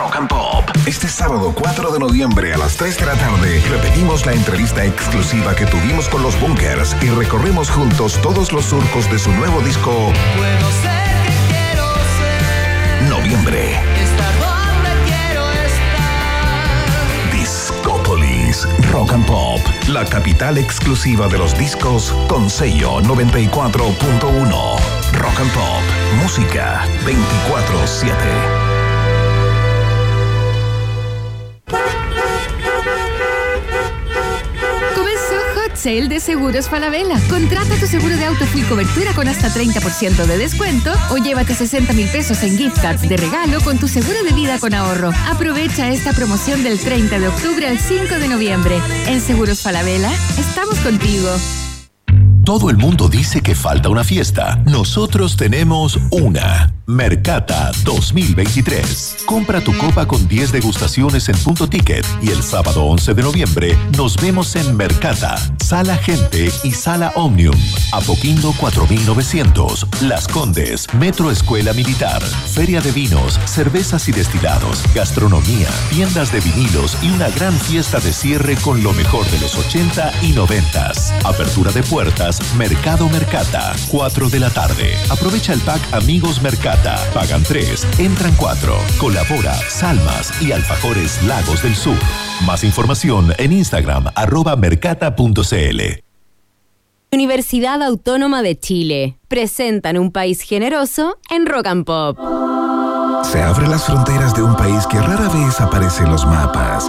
Rock and Pop. Este sábado 4 de noviembre a las 3 de la tarde repetimos la entrevista exclusiva que tuvimos con los Bunkers y recorremos juntos todos los surcos de su nuevo disco Puedo ser que quiero ser. Noviembre. Estar donde quiero estar. Discópolis Rock and Pop, la capital exclusiva de los discos con sello 94.1. Rock and Pop, música 24/7. Sale de Seguros Falabella. Contrata tu seguro de auto full cobertura con hasta 30% de descuento o llévate 60 mil pesos en gift cards de regalo con tu seguro de vida con ahorro. Aprovecha esta promoción del 30 de octubre al 5 de noviembre. En Seguros Falabella, estamos contigo. Todo el mundo dice que falta una fiesta. Nosotros tenemos una. Mercata 2023. Compra tu copa con 10 degustaciones en punto ticket y el sábado 11 de noviembre nos vemos en Mercata, Sala Gente y Sala Omnium. Apoquindo 4900, Las Condes, Metro Escuela Militar, Feria de Vinos, Cervezas y Destilados, Gastronomía, tiendas de vinilos y una gran fiesta de cierre con lo mejor de los 80 y 90. Apertura de puertas, Mercado Mercata, 4 de la tarde. Aprovecha el pack Amigos Mercata. Pagan 3, entran 4. Colabora Salmas y Alfajores Lagos del Sur. Más información en Instagram, arroba mercata.cl. Universidad Autónoma de Chile. Presentan un país generoso en Rock and Pop. Se abren las fronteras de un país que rara vez aparece en los mapas.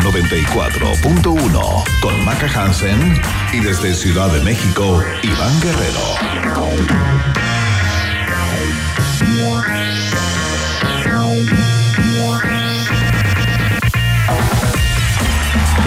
94.1 con Maca Hansen y desde Ciudad de México, Iván Guerrero.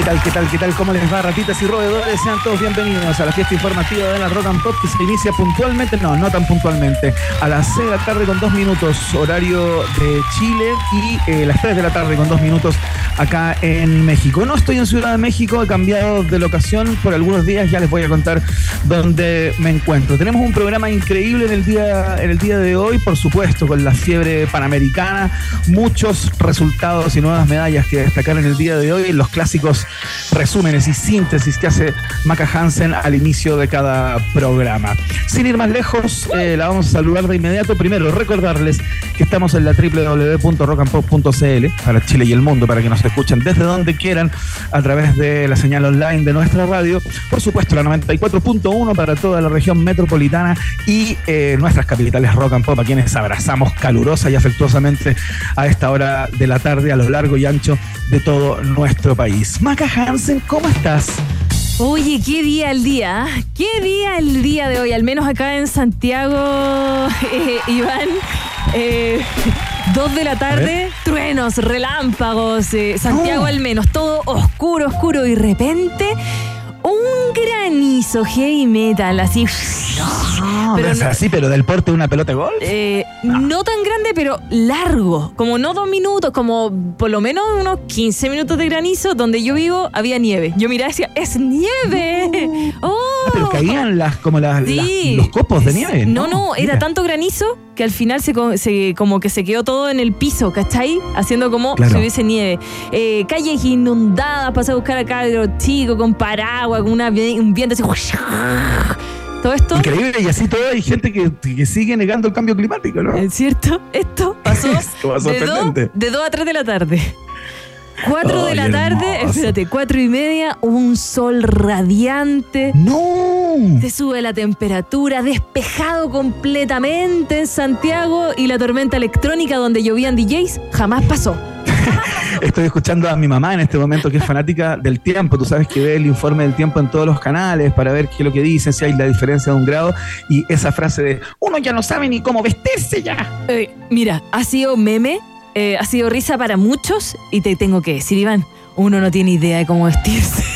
¿Qué tal, qué tal, qué tal? ¿Cómo les va, ratitas y roedores? Sean todos bienvenidos a la fiesta informativa de la Rock and Pop que se inicia puntualmente, no, no tan puntualmente, a las 6 de la tarde con dos minutos, horario de Chile, y eh, las 3 de la tarde con dos minutos acá en México. No estoy en Ciudad de México, he cambiado de locación por algunos días, ya les voy a contar dónde me encuentro. Tenemos un programa increíble en el día, en el día de hoy, por supuesto, con la fiebre panamericana, muchos resultados y nuevas medallas que destacar en el día de hoy, los clásicos resúmenes y síntesis que hace Maca Hansen al inicio de cada programa. Sin ir más lejos, eh, la vamos a saludar de inmediato. Primero, recordarles que estamos en la www.rockandpop.cl para Chile y el mundo, para que nos escuchen desde donde quieran a través de la señal online de nuestra radio. Por supuesto, la 94.1 para toda la región metropolitana y eh, nuestras capitales Rock and Pop, a quienes abrazamos calurosa y afectuosamente a esta hora de la tarde a lo largo y ancho de todo nuestro país. Maca Hansen, ¿cómo estás? Oye, qué día el día, ¿ah? qué día el día de hoy, al menos acá en Santiago, eh, Iván. Eh, dos de la tarde, truenos, relámpagos, eh, Santiago al menos, todo oscuro, oscuro y de repente un granizo heavy metal, así. No, Pero pero no- así, pero del porte de una pelota de golf. Eh, no tan grande, pero largo. Como no dos minutos, como por lo menos unos 15 minutos de granizo. Donde yo vivo había nieve. Yo miraba y decía, ¡es nieve! ¡Oh! Ah, pero caían las, como las, Sí. las- los copos de nieve. No, no, era tanto granizo que al final se, co- se- como que se quedó todo en el piso, ¿cachai? Haciendo como Claro. si hubiese nieve. Eh, calles inundadas, pasé a buscar a cabros chicos con paraguas, con una, un viento así. Todo esto. Increíble, y así todo hay gente que, que sigue negando el cambio climático, ¿no? ¿Es cierto? Esto pasó de 2 sorprendente. de dos a 3 de la tarde. 4 de la tarde, hermoso. espérate, 4 y media, un sol radiante. ¡No! Se sube la temperatura, despejado completamente en Santiago y la tormenta electrónica donde llovían DJs jamás pasó. Estoy escuchando a mi mamá en este momento que es fanática del tiempo. Tú sabes que ve el informe del tiempo en todos los canales para ver qué es lo que dicen, si hay la diferencia de un grado. Y esa frase de uno ya no sabe ni cómo vestirse ya. Eh, mira, ha sido meme, eh, ha sido risa para muchos y te tengo que decir, Iván, uno no tiene idea de cómo vestirse.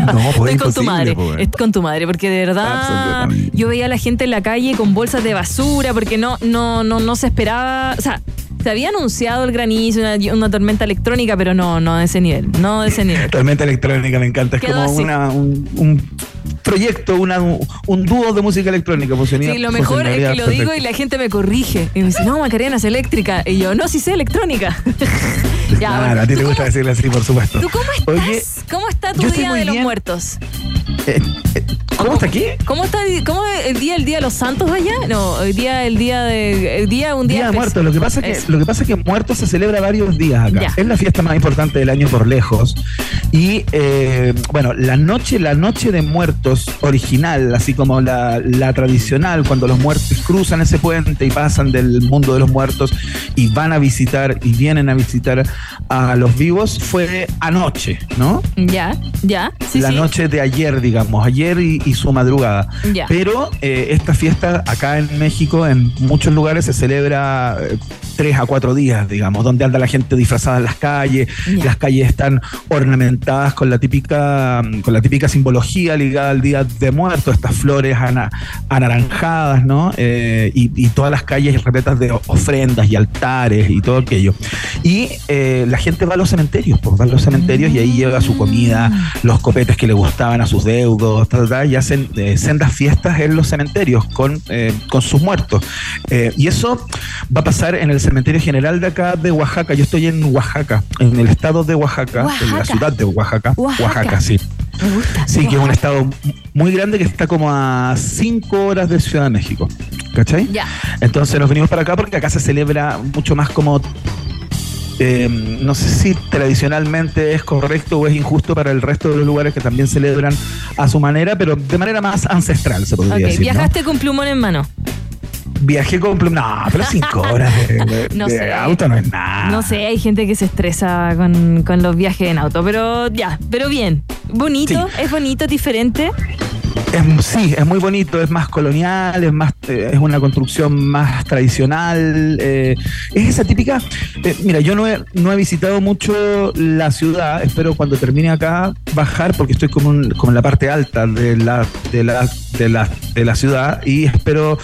No, pues Estoy con tu madre, pues, es con tu madre, porque de verdad yo veía a la gente en la calle con bolsas de basura, porque no, no, no, no se esperaba, o sea, se había anunciado el granizo, una, una tormenta electrónica, pero no, no de ese nivel, no de ese nivel. Tormenta electrónica me encanta. Es Quedó como una, un, un proyecto, una, un dúo de música electrónica. funcionaría- Sí, lo mejor es que lo digo y la gente me corrige. Y me dice, no, Macarena es eléctrica. Y yo, no, sí sé electrónica. ya, Claro, bueno. a ti ¿Tú te gusta decirle así, por supuesto. ¿Tú cómo estás? Oye, ¿Cómo está tu día de los muertos? eh, eh, ¿cómo está aquí? ¿Cómo está cómo el día el día de los santos allá? No, el día el día de el día un día, Día de Muertos. Lo que pasa es que. Lo que pasa es que Muertos se celebra varios días acá. Ya. Es la fiesta más importante del año por lejos. Y eh, bueno, la noche, la noche de Muertos original, así como la, la tradicional, cuando los muertos cruzan ese puente y pasan del mundo de los muertos y van a visitar y vienen a visitar a los vivos, fue anoche, ¿no? Ya, ya. Sí, la sí. noche de ayer, digamos, ayer y, y su madrugada. Ya. Pero eh, esta fiesta acá en México, en muchos lugares, se celebra eh, tres a cuatro días, digamos, donde anda la gente disfrazada en las calles, las calles están ornamentadas con la típica, con la típica simbología ligada al Día de Muertos, estas flores ana- anaranjadas, ¿no? Eh, y, y todas las calles repletas de ofrendas y altares y todo aquello. Y eh, la gente va a los cementerios, pues va a los cementerios y ahí lleva su comida, los copetes que le gustaban a sus deudos, ta, ta, ta, y hacen eh, sendas fiestas en los cementerios con, eh, con sus muertos. Y eso va a pasar en el cementerio general de acá de Oaxaca. Yo estoy en Oaxaca, en el estado de Oaxaca, en la ciudad de Oaxaca. Oaxaca. sí. Me gusta. Sí, que es un estado muy grande que está como a cinco horas de Ciudad de México. ¿Cachai? Ya. Entonces nos venimos para acá porque acá se celebra mucho más como. eh, no sé si tradicionalmente es correcto o es injusto para el resto de los lugares que también celebran a su manera, pero de manera más ancestral, se podría decir. ¿no? viajaste con plumón en mano. Viajé con. No, pero cinco horas de, No de sé. auto no es nada. No sé, hay gente que se estresa con, con los viajes en auto, pero ya, pero bien. Bonito, es bonito, diferente. Es- sí, es muy bonito, es más colonial, es más, eh, es una construcción más tradicional. eh, es esa típica. eh, mira, yo no he, no he visitado mucho la ciudad. Espero cuando termine acá bajar porque estoy como, en- como en la parte alta de la, de la, de la, de la ciudad y espero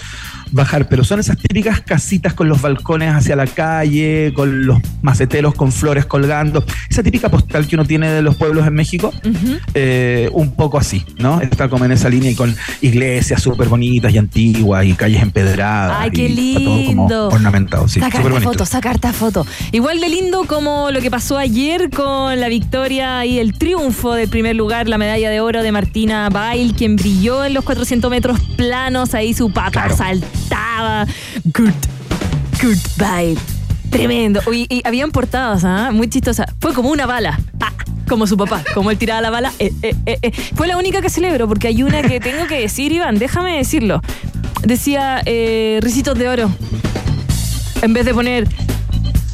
bajar, pero son esas típicas casitas con los balcones hacia la calle, con los maceteros con flores colgando, esa típica postal que uno tiene de los pueblos en México, eh, un poco así, ¿no? Está como en esa línea y con iglesias súper bonitas y antiguas y calles empedradas. Ay, qué y está todo como lindo. ornamentado, sí, sacar esta foto, sacar esta foto. Igual de lindo como lo que pasó ayer con la victoria y el triunfo del primer lugar, la medalla de oro de Martina Bail, quien brilló en los 400 metros planos, ahí su pata Claro. Good, good Bail. Tremendo. Y habían portadas, ¿ah? Muy chistosas. Fue como una bala. Ah, como su papá, como él tiraba la bala. Eh, eh, eh. Fue la única que celebro, porque hay una que tengo que decir, Iván, déjame decirlo. Decía eh, Ricitos de Oro en vez de poner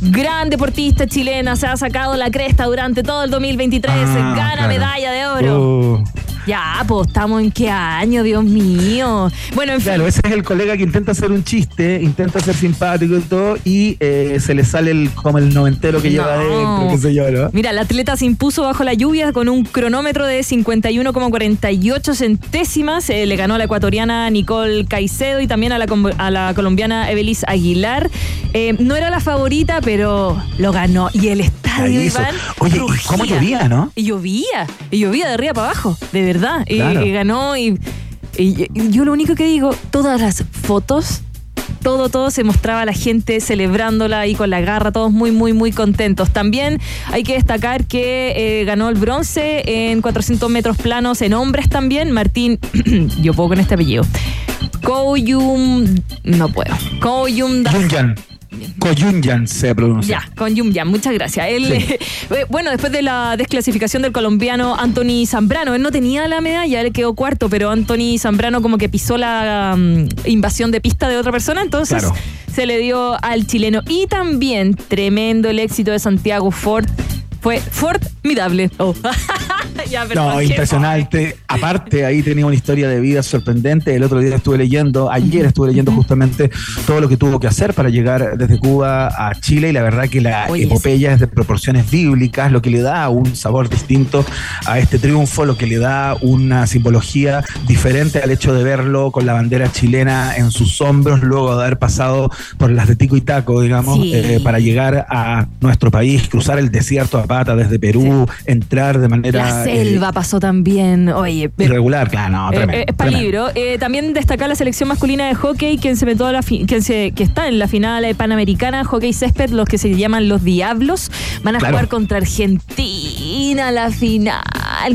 gran deportista chilena, se ha sacado la cresta durante todo el 2023, Ah, gana claro. medalla de oro. Oh, Ya, pues estamos en qué año, Dios mío. Bueno, en fin. Claro, ese es el colega que intenta hacer un chiste, intenta ser simpático y todo, y eh, se le sale el, como el noventero que lleva No. adentro, qué sé yo, ¿no? Mira, el atleta se impuso bajo la lluvia con un cronómetro de 51,48 centésimas. Eh, le ganó a la ecuatoriana Nicole Caicedo y también a la, com- a la colombiana Evelis Aguilar. Eh, no era la favorita, pero lo ganó. Y el estadio. Iván, Oye, ¿y rugía. cómo llovía, no? Y llovía, y llovía de arriba para abajo, de verdad. Y, Claro. y ganó y, y- y yo lo único que digo, todas las fotos, todo, todo se mostraba la gente celebrándola ahí con la garra, todos muy, muy, muy contentos. También hay que destacar que eh, ganó el bronce en 400 metros planos en hombres también. Martín, yo puedo con este apellido. Koyum, no puedo. Koyum Yunyan. Koyunyan se pronuncia. ya, muchas gracias. Él, eh, bueno, después de la desclasificación del colombiano Anthony Zambrano, él no tenía la medalla, él quedó cuarto, pero Anthony Zambrano como que pisó la um, invasión de pista de otra persona, entonces Claro. se le dio al chileno. Y también tremendo el éxito de Santiago Ford. Fue formidable. Oh. Ya, No, impresionante. Aparte, ahí tenía una historia de vida sorprendente. El otro día estuve leyendo, ayer estuve leyendo justamente todo lo que tuvo que hacer para llegar desde Cuba a Chile y la verdad que la Oye, epopeya es de proporciones bíblicas, lo que le da un sabor distinto a este triunfo, lo que le da una simbología diferente al hecho de verlo con la bandera chilena en sus hombros, luego de haber pasado por las de Tico y Taco, digamos, Sí. eh, para llegar a nuestro país, cruzar el desierto a pata desde Perú, entrar de manera... La eh, selva pasó también. Oye, pero- Irregular, claro, no, Eh, tremendo. eh, es para libro. Eh, también destacar la selección masculina de hockey, quien se metió a la quien se, que está en la final eh, panamericana, hockey césped, los que se llaman los Diablos, van a Claro. jugar contra Argentina la final.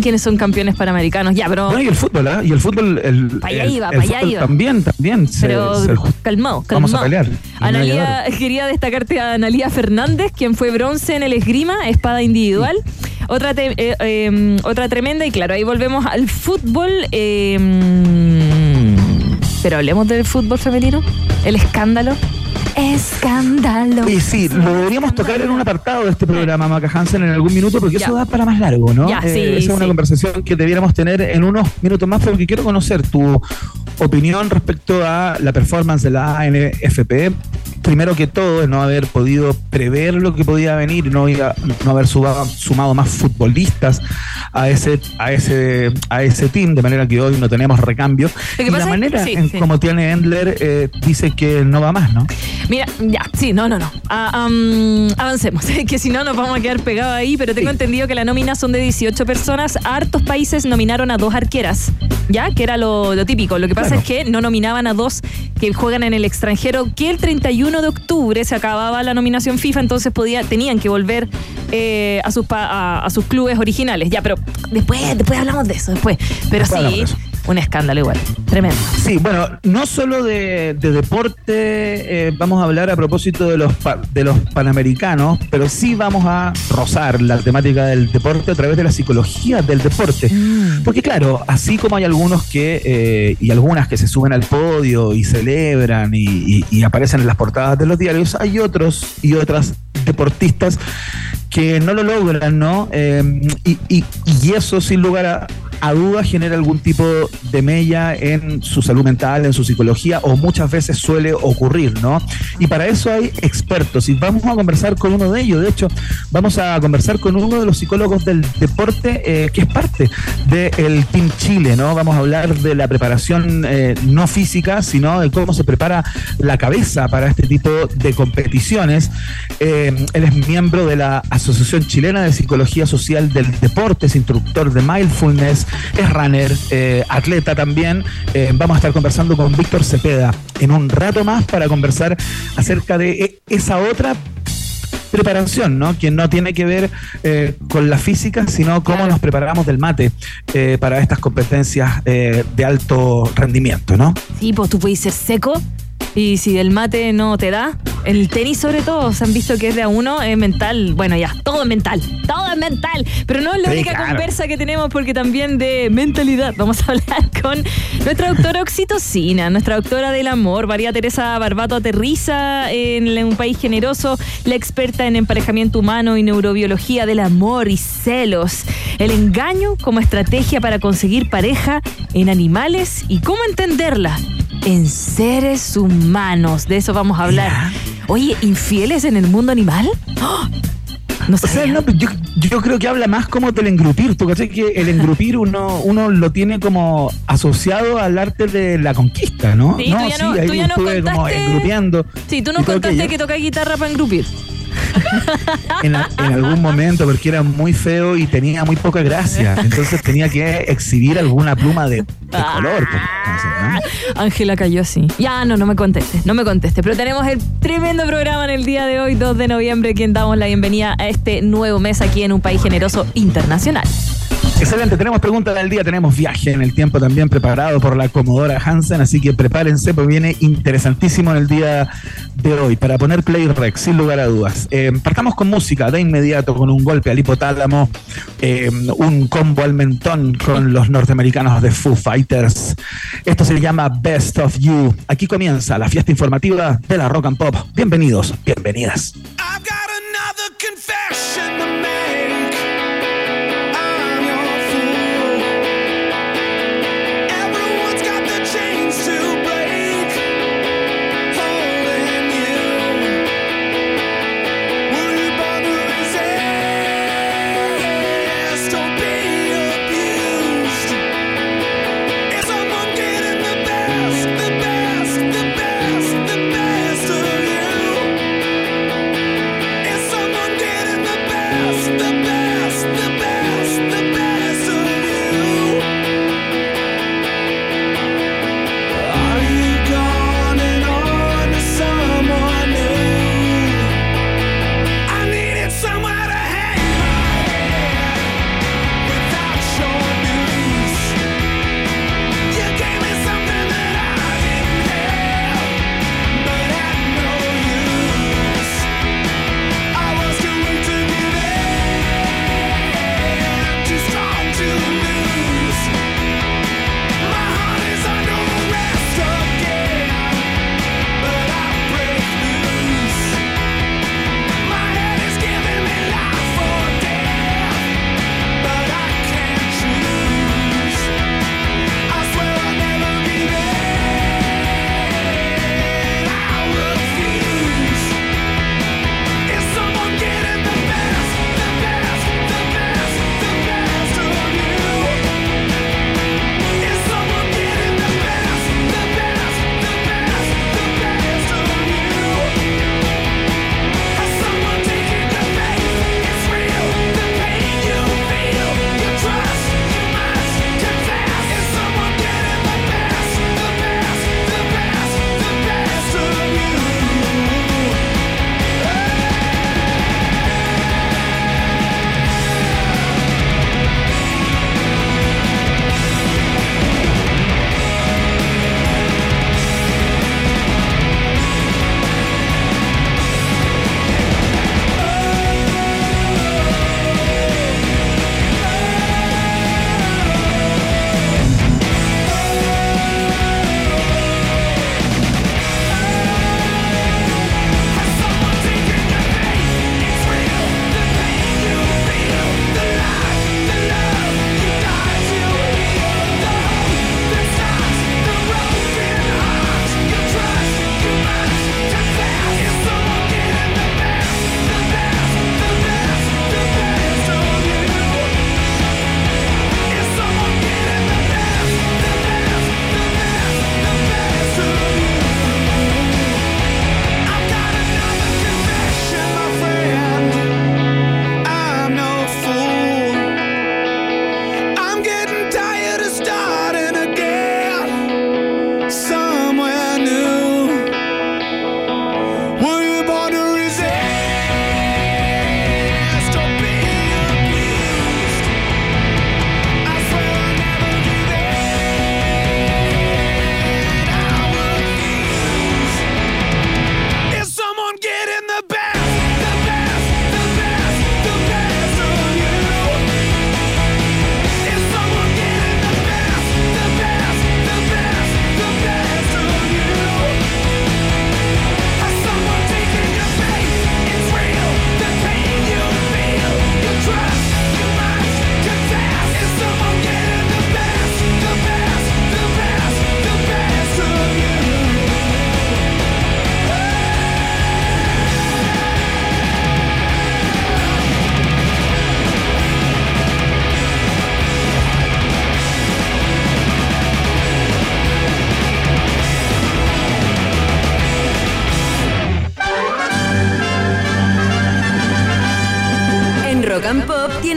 Quienes son campeones panamericanos? Ya, pero, Bueno, y el fútbol, ¿ah? Y el fútbol. El, allá iba, el pa' allá fútbol iba. También, también. se- pero se- calmado, calmado. Vamos a pelear. Analía, quería destacarte a Analía Fernández, quien fue bronce en el esgrima, espada individual. Otra, te- eh, eh, otra tremenda, y claro, ahí volvemos al fútbol. eh, pero hablemos del fútbol femenino. El escándalo. Escándalo. Y sí, lo deberíamos tocar en un apartado de este programa, Maca Hansen, en algún minuto, porque Ya. eso da para más largo, ¿no? Ya, Eh, sí, esa es una conversación que debiéramos tener en unos minutos más, porque quiero conocer tu opinión respecto a la performance de la ANFP. Primero que todo, es no haber podido prever lo que podía venir, no, iba- no haber sumado más futbolistas a ese, a ese, a ese team, de manera que hoy no tenemos recambio. Y la es- manera sí, en sí. como tiene Endler eh, dice que no va más, ¿no? Mira, ya, sí, no, no, no. Ah, am, avancemos, que si no nos vamos a quedar pegados ahí, pero tengo Sí. entendido que la nómina son de 18 personas. Hartos países nominaron a dos arqueras, ¿ya? Que era lo, lo típico. Lo que pasa Claro. es que no nominaban a dos que juegan en el extranjero, que el 31 de octubre se acababa la nominación FIFA, entonces podía, tenían que volver eh, a, sus pa- a, a sus clubes originales. Ya, pero después, después hablamos de eso, después. Pero Después sí. Un escándalo igual. Tremendo. Sí, bueno, no solo de, de deporte eh, vamos a hablar a propósito de los, de los panamericanos, pero sí vamos a rozar la temática del deporte a través de la psicología del deporte. Porque claro, así como hay algunos que, eh, y algunas que se suben al podio y celebran y, y- y aparecen en las portadas de los diarios, hay otros y otras deportistas que no lo logran, ¿no? Eh, y, y- y eso sin lugar a, a dudas genera algún tipo de mella en su salud mental, en su psicología, o muchas veces suele ocurrir, ¿no? Y para eso hay expertos, y vamos a conversar con uno de ellos. De hecho, vamos a conversar con uno de los psicólogos del deporte eh, que es parte del Team Chile, ¿no? Vamos a hablar de la preparación eh, no física, sino de cómo se prepara la cabeza para este tipo de competiciones. Eh, él es miembro de la Asociación Chilena de Psicología Social del Deporte, es instructor de mindfulness, es runner, eh, atleta también. Eh, vamos a estar conversando con Víctor Cepeda en un rato más para conversar acerca de eh, esa otra preparación, ¿no? Que no tiene que ver con la física, sino cómo nos preparamos del mate para estas competencias de alto rendimiento, ¿no? Sí, pues tú puedes ser seco y si el mate no te da, el tenis sobre todo, se han visto que es de a uno, es mental. Bueno, ya, todo es mental, todo es mental. Pero no es la Sí, única claro. conversa que tenemos porque también de mentalidad vamos a hablar con nuestra doctora oxitocina, nuestra doctora del amor, María Teresa Barbato aterriza en un país generoso, la experta en emparejamiento humano y neurobiología del amor y celos, el engaño como estrategia para conseguir pareja en animales y cómo entenderla en seres humanos. De eso vamos a hablar. Oye, ¿infieles en el mundo animal? ¡Oh! No O sea, no, yo, yo creo que habla más como del engrupir. ¿Tú cachai que el engrupir uno, uno lo tiene como asociado al arte de la conquista, ¿no? Sí, tú ya no- ahí tú ya nos estuve como engrupiendo. Sí, tú todo contaste aquello. que toca guitarra para engrupir. En, algún momento porque era muy feo y tenía muy poca gracia. Entonces tenía que exhibir alguna pluma de, de color. pues. Ángela cayó así. Ya, no, no me conteste, no me conteste. Pero tenemos el tremendo programa en el día de hoy, 2 de noviembre, quien damos la bienvenida a este nuevo mes aquí en un país generoso internacional. Excelente, tenemos pregunta del día, tenemos viaje en el tiempo también preparado por la Comodora Hansen, así que prepárense, porque viene interesantísimo en el día de hoy, para poner play rec, sin lugar a dudas. Eh, partamos con música de inmediato, con un golpe al hipotálamo, eh, un combo al mentón con los norteamericanos de Foo Fighters. Esto se llama Best of You. Aquí comienza la fiesta informativa de la Rock and Pop. Bienvenidos, bienvenidas. I've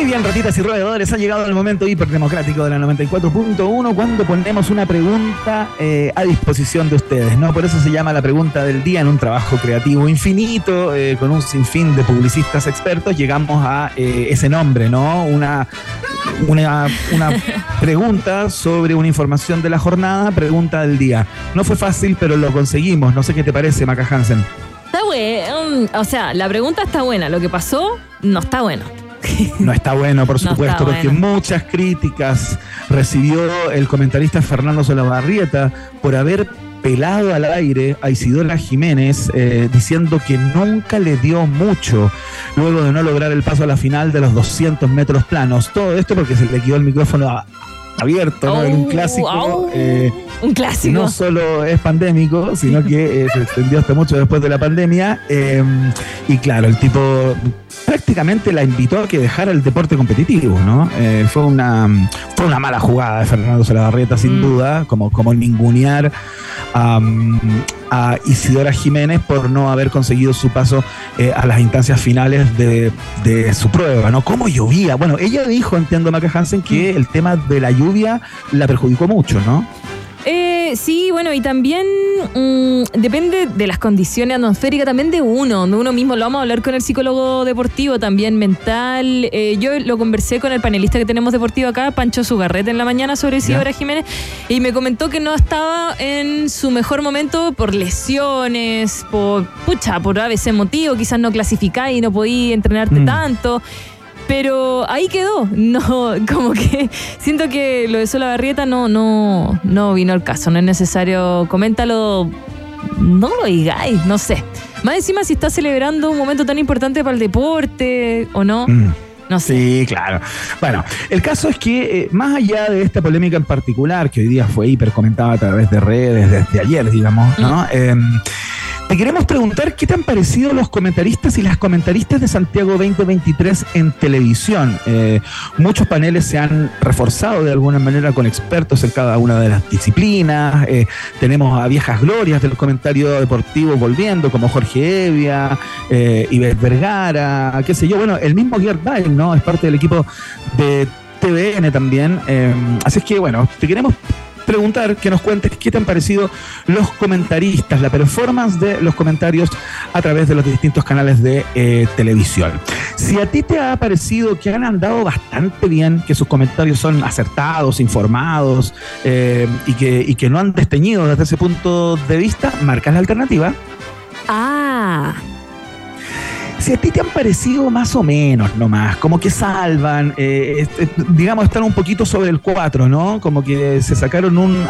Muy bien, ratitas y roedores, ha llegado el momento hiperdemocrático de la 94.1 cuando ponemos una pregunta eh, a disposición de ustedes, ¿no? Por eso se llama la pregunta del día en un trabajo creativo infinito, eh, con un sinfín de publicistas expertos, llegamos a eh, ese nombre, ¿no? Una, una, una pregunta sobre una información de la jornada, pregunta del día. No fue fácil, pero lo conseguimos. No sé qué te parece, Maca Hansen. Está bueno. O sea, la pregunta está buena. Lo que pasó no está bueno. No está bueno, por supuesto, porque bueno. muchas críticas recibió el comentarista Fernando Solabarrieta por haber pelado al aire a Isidora Jiménez eh, diciendo que nunca le dio mucho luego de no lograr el paso a la final de los 200 metros planos. Todo esto porque se le quedó el micrófono abierto, ¿no? En un clásico. eh, un clásico. no solo es pandémico, sino que eh, se extendió hasta mucho después de la pandemia. eh, y claro, el tipo prácticamente la invitó a que dejara el deporte competitivo, ¿no? Eh, fue, una, fue una mala jugada de Fernando Solabarrieta, sin Mm. duda, como, como ningunear a Isidora Jiménez por no haber conseguido su paso eh, a las instancias finales de, de su prueba, ¿no? ¿Cómo llovía? Bueno, ella dijo, entiendo, Maca Hansen, que el tema de la lluvia la perjudicó mucho, ¿no? Eh, sí, bueno, y también mm, depende de las condiciones atmosféricas, también de uno, de uno mismo. Lo vamos a hablar con el psicólogo deportivo, también mental. Eh, yo lo conversé con el panelista que tenemos deportivo acá, Pancho Sugarrete, en la mañana sobre Isidora Jiménez, y me comentó que no estaba en su mejor momento por lesiones, por, pucha, por a veces motivo, quizás no clasificáis y no podí entrenarte Mm. tanto. Pero ahí quedó. No, como que siento que lo de Sola Barrieta no, no, no vino al caso. No es necesario. Coméntalo. No lo digáis, no sé. Más encima si está celebrando un momento tan importante para el deporte o no. Mm. No sé. Sí, claro. Bueno, el caso es que eh, más allá de esta polémica en particular, que hoy día fue hiper comentada a través de redes desde ayer, digamos, ¿no? Eh, te queremos preguntar qué te han parecido los comentaristas y las comentaristas de Santiago 2023 en televisión. Eh, muchos paneles se han reforzado de alguna manera con expertos en cada una de las disciplinas. Eh, tenemos a viejas glorias del comentario deportivo volviendo, como Jorge Evia, eh, Iber Vergara, qué sé yo. Bueno, el mismo Gerd Bale, ¿no? Es parte del equipo de TVN también. Eh, así es que, bueno, te queremos preguntar que nos cuentes qué te han parecido los comentaristas, la performance de los comentarios a través de los distintos canales de eh, televisión. Si a ti te ha parecido que han andado bastante bien, que sus comentarios son acertados, informados eh, y, que, y que no han desteñido desde ese punto de vista, marcas la alternativa. Ah, Si a ti te han parecido más o menos nomás, como que salvan, eh, digamos, están un poquito sobre el 4, ¿no? Como que se sacaron un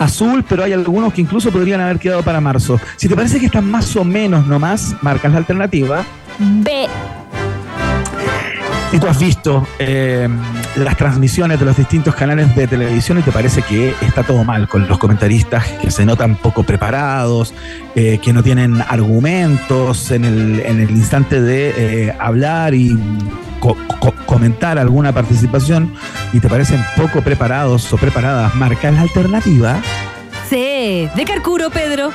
azul, pero hay algunos que incluso podrían haber quedado para marzo. Si te parece que están más o menos nomás, marcas la alternativa. B. Si tú has visto eh, las transmisiones de los distintos canales de televisión y te parece que está todo mal con los comentaristas que se notan poco preparados, eh, que no tienen argumentos en el, en el instante de eh, hablar y co- co- comentar alguna participación y te parecen poco preparados o preparadas, marcas la alternativa. C. De Carcuro, Pedro.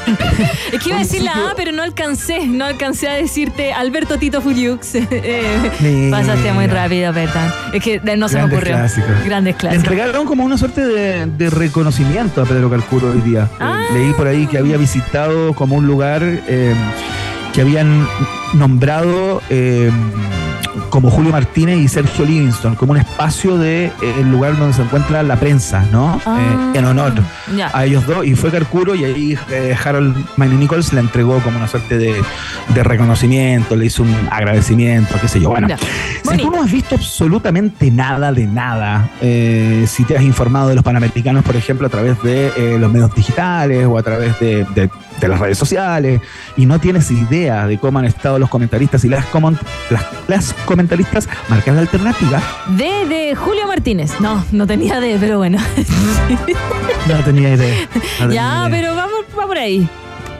es que iba a decir la A, pero no alcancé. No alcancé a decirte Alberto Tito Furiux. Eh. Pasaste muy rápido, perdón. Es que no se me ocurrió. clásicos. Grandes Le clásicos. entregaron como una suerte de, de reconocimiento a Pedro Calcuro hoy día. Eh, leí por ahí que había visitado como un lugar eh, que habían nombrado eh, como Julio Martínez y Sergio Livingston, como un espacio de eh, el lugar donde se encuentra la prensa, ¿no? Ah. Eh, en honor a ellos dos. Y fue Carcuro y ahí Harold Miney Nichols le entregó como una suerte de, de reconocimiento, le hizo un agradecimiento, qué sé yo. Bueno, si tú no has visto absolutamente nada de nada, si te has informado de los panamericanos, por ejemplo, a través de los medios digitales o a través de, de- de las redes sociales, y no tienes idea de cómo han estado los comentaristas y las, comon- las, las comentaristas, marcas la alternativa. D de Julio Martínez. No, no tenía D, pero bueno. No tenía idea. no tenía ya, idea. pero vamos va por ahí.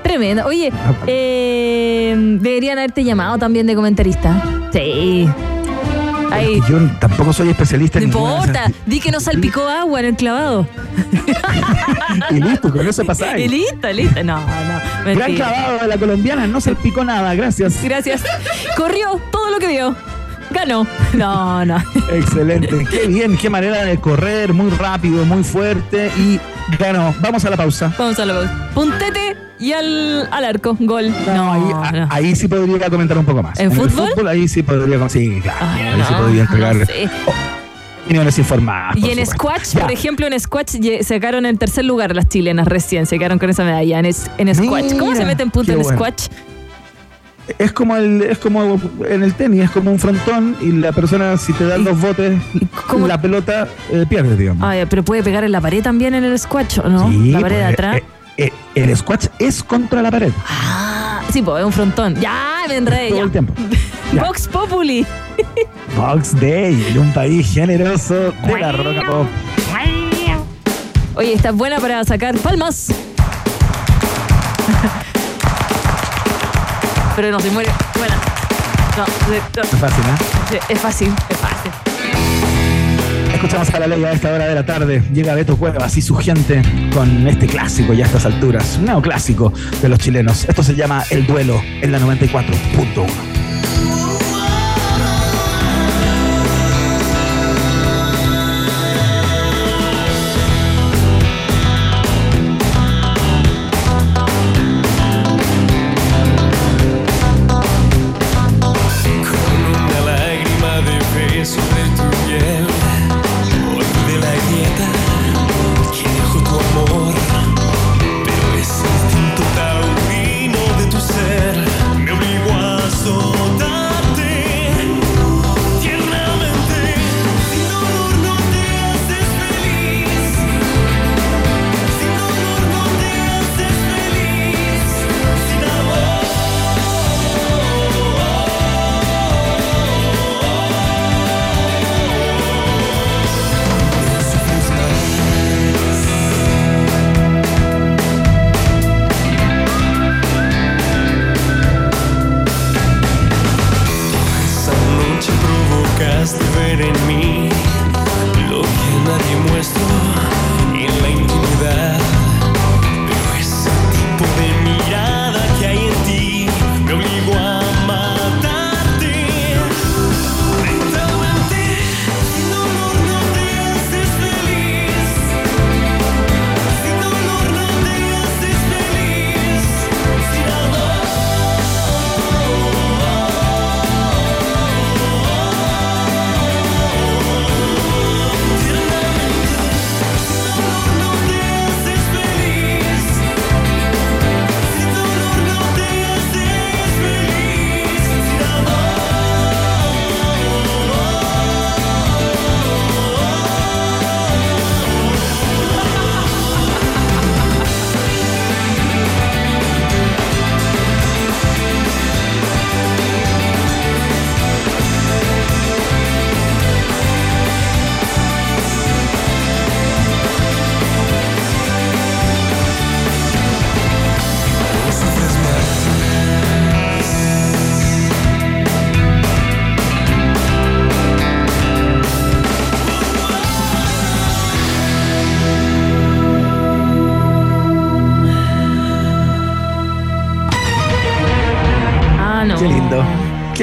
Tremenda. Oye, Ah, eh, deberían haberte llamado también de comentarista. Sí. Ahí. Yo tampoco soy especialista No en esas importa, di que no salpicó agua en el clavado. Y listo, con eso pasáis. Y listo, listo. No, no. Gran clavado de la colombiana, no salpicó nada, gracias. Gracias. Corrió todo lo que vio. Ganó. No, no. Excelente, qué bien, qué manera de correr, muy rápido, muy fuerte y ganó. Vamos a la pausa. Vamos a la pausa. Puntete y al, al arco. Gol. No, No, ahí, no. ahí sí podría comentar un poco más. ¿En el fútbol? ahí sí podría, sí, claro, Ay, ahí sí podría entregar sé. informadas. Y en. Squash, Ya. por ejemplo, en Squash ye- sacaron en tercer lugar las chilenas recién, se quedaron con esa medalla en, es- en Squash. ¿Cómo se mete en punto en bueno. Squash? Es como el, es como en el tenis, es como un frontón y la persona si te dan los botes, cómo? la pelota eh, pierde, digamos. Ay, pero puede pegar en la pared también en el Squash, ¿o no? Sí, la pared de pues, atrás. eh, eh, el squash es contra la pared Ah, sí, pues es un frontón. Ya, me enredé. todo Ya. el tiempo. Ya. Vox Populi. Box Day, un país generoso de la roca pop. Oye, está buena para sacar palmas. Pero no se muere. Buena. No, no, Es fácil, ¿eh? es fácil. Escuchamos a la ley a esta hora de la tarde. Llega Beto Cuevas y su gente con este clásico ya a estas alturas, un neoclásico de los chilenos. Esto se llama El Duelo en la 94.1.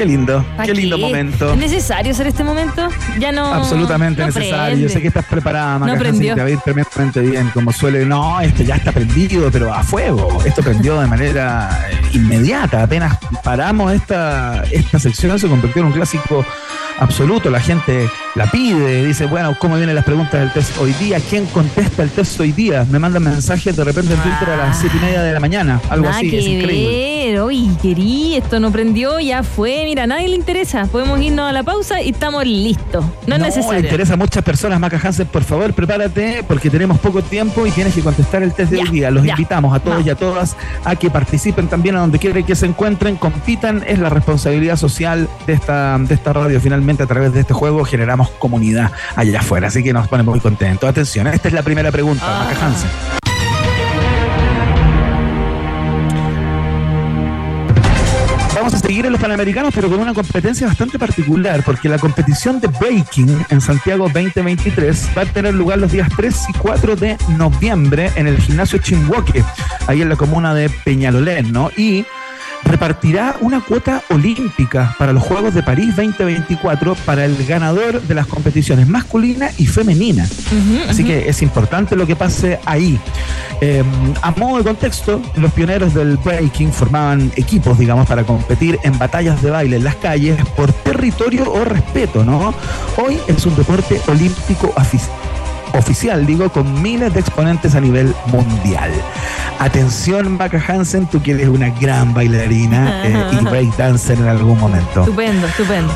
qué lindo, ¿Pa qué lindo momento. ¿Es necesario hacer este momento? Ya no. Absolutamente no necesario. prende. Yo sé que estás preparada, Maca Hansen, prendió. te va a ir tremendamente bien. Como suele, no, esto ya está prendido, pero a fuego. Esto prendió de manera eh, inmediata. Apenas paramos esta, esta sección, se convirtió en un clásico absoluto. La gente la pide, dice, bueno, ¿cómo vienen las preguntas del test hoy día? ¿Quién contesta el test hoy día? Me mandan mensajes de repente en Twitter a las siete y media de la mañana. Algo Nada así, que es increíble. ver. Oye, querí, esto no prendió, ya fue. Mira, a nadie le interesa. Podemos irnos a la pausa y estamos listos. No, es le necesario. interesa a muchas personas, Maca Hansen, por favor, prepárate porque tenemos poco tiempo y tienes que contestar el test Ya, del día. Los ya. invitamos a todos Vamos. y a todas a que participen también a donde quiera que se encuentren, compitan. Es la responsabilidad social de esta, de esta radio. Finalmente, a través de este juego generamos comunidad allá afuera. Así que nos ponemos muy contentos. Atención, esta es la primera pregunta, Ah. Maca Hansen. Seguir en los Panamericanos, pero con una competencia bastante particular, porque la competición de breaking en Santiago 2023 va a tener lugar los días 3 y 4 de noviembre en el gimnasio Chimhuaque, ahí en la comuna de Peñalolén, ¿no? Y repartirá una cuota olímpica para los Juegos de París 2024 para el ganador de las competiciones masculina y femenina. Así que es importante lo que pase ahí. Eh, a modo de contexto, los pioneros del breaking formaban equipos, digamos, para competir en batallas de baile en las calles por territorio o respeto, ¿no? Hoy es un deporte olímpico oficial, digo, con miles de exponentes a nivel mundial. Atención, Maca Hansen, tú que eres una gran bailarina eh, y breakdancer en algún momento. Estupendo, estupendo.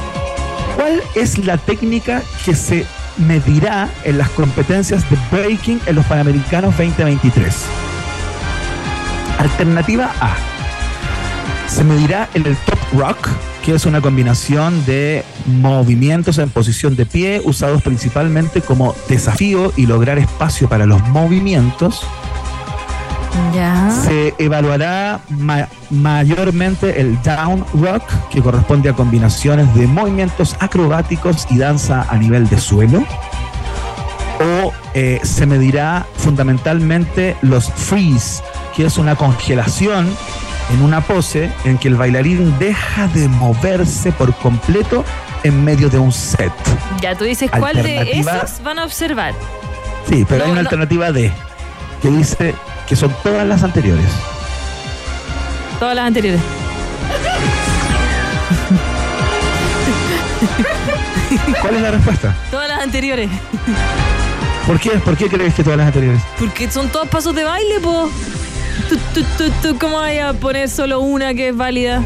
¿Cuál es la técnica que se medirá en las competencias de breaking en los Panamericanos 2023? Alternativa A. Se medirá en el top rock, que es una combinación de movimientos en posición de pie usados principalmente como desafío y lograr espacio para los movimientos. Ya. Se evaluará ma- mayormente el down rock, que corresponde a combinaciones de movimientos acrobáticos y danza a nivel de suelo. O eh, se medirá fundamentalmente los freeze, que es una congelación en una pose en que el bailarín deja de moverse por completo en medio de un set. Ya, tú dices cuál de esos van a observar. Sí, pero No, hay una no. alternativa D, que dice que son todas las anteriores. Todas las anteriores. ¿Cuál es la respuesta? Todas las anteriores. ¿Por qué? ¿Por qué crees que todas las anteriores? Porque son todos pasos de baile, po. Tú, tú, tú, ¿Cómo vaya a poner solo una que es válida?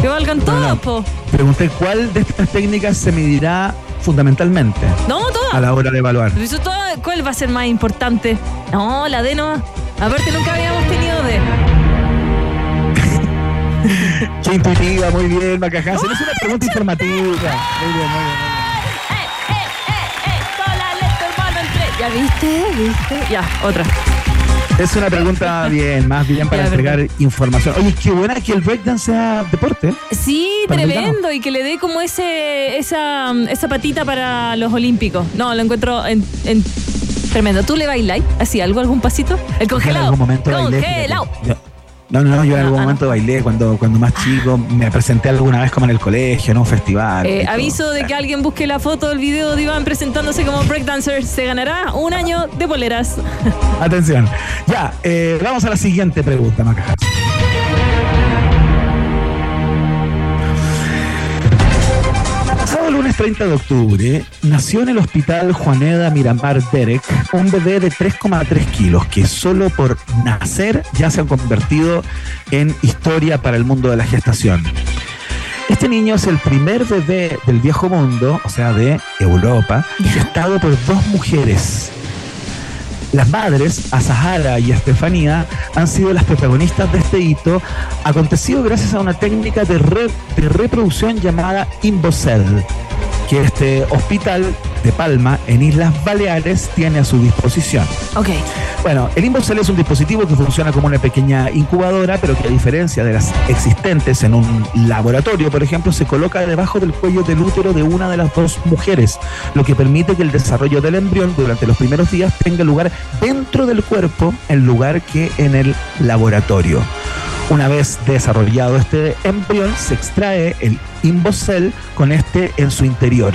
Que valgan todas, no. po. Pregunté cuál de estas técnicas se medirá fundamentalmente No, a todas. la hora de evaluar. Pero eso todas, ¿Cuál va a ser más importante? No, la D nomás. Aparte, nunca habíamos tenido D. Qué intuitiva, muy bien, Macajás. Es una pregunta informativa. Muy bien, muy bien, muy ¡Eh, eh, eh, eh! Hermano, entre. ¿Ya viste? ¿Viste? Ya, otra. Es una pregunta bien, más bien para entregar información. Oye, qué buena que el breakdance sea deporte. Sí, tremendo. Y que le dé como ese, esa, esa patita para los olímpicos. No, lo encuentro en, en- tremendo. ¿Tú le bailas así algo, algún pasito? El En congelado. algún momento bailé. congelado. Yo- No, no, no, yo en algún ah, momento bailé cuando, cuando más chico. Me presenté alguna vez como en el colegio, en un festival. Eh, aviso de que alguien busque la foto del video de Iván presentándose como breakdancer. Se ganará un año de poleras. Atención. Ya, eh, vamos a la siguiente pregunta, Macajas. 30 de octubre, nació en el hospital Juaneda Miramar Derek un bebé de 3,3 kilos que solo por nacer ya se han convertido en historia para el mundo de la gestación. Este niño es el primer bebé del viejo mundo, o sea, de Europa, gestado por dos mujeres. Las madres, Azahara y Estefanía, han sido las protagonistas de este hito, acontecido gracias a una técnica de, re- de reproducción llamada Imbocel, que este hospital de Palma, en Islas Baleares, tiene a su disposición. Ok. Bueno, el Imbocel es un dispositivo que funciona como una pequeña incubadora, pero que a diferencia de las existentes en un laboratorio, por ejemplo, se coloca debajo del cuello del útero de una de las dos mujeres, lo que permite que el desarrollo del embrión durante los primeros días tenga lugar dentro del cuerpo en lugar que en el laboratorio. Una vez desarrollado este embrión, se extrae el Imbocel con este en su interior.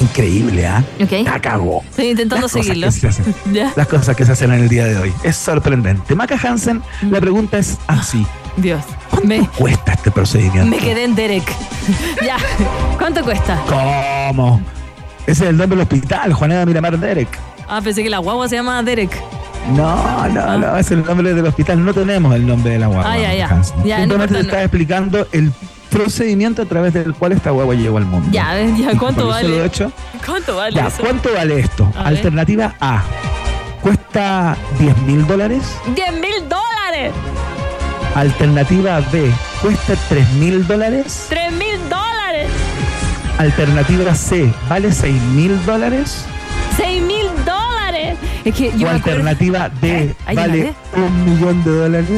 Increíble, ¿ah? Ok. La cagó. Estoy intentando Las cosas seguirlo. que se hacen Ya. las cosas que se hacen en el día de hoy. Es sorprendente. Maca Hansen, la pregunta es así. Dios. ¿Cuánto Me, cuesta este procedimiento? me quedé en Derek. ya. ¿Cuánto cuesta? ¿Cómo? Ese es el nombre del hospital, Juaneda Miramar Derek. Ah, pensé que la guagua se llama Derek. No, no, no, es el nombre del hospital. No tenemos el nombre de la guagua. Ah, ya, ya. Ya, no Simplemente te no. estaba explicando el procedimiento a través del cual esta guagua llegó al mundo. Ya, ya, ¿cuánto vale? hecho, ¿Cuánto vale ya, eso? ¿cuánto vale esto? A ver. Alternativa A. Cuesta 10 mil dólares. 10 mil dólares. Alternativa B. Cuesta 3 mil dólares. 3 mil dólares. Alternativa C, ¿vale 6 mil dólares? 6 mil. Es que yo o alternativa D, Ahí ¿vale un millón de dólares?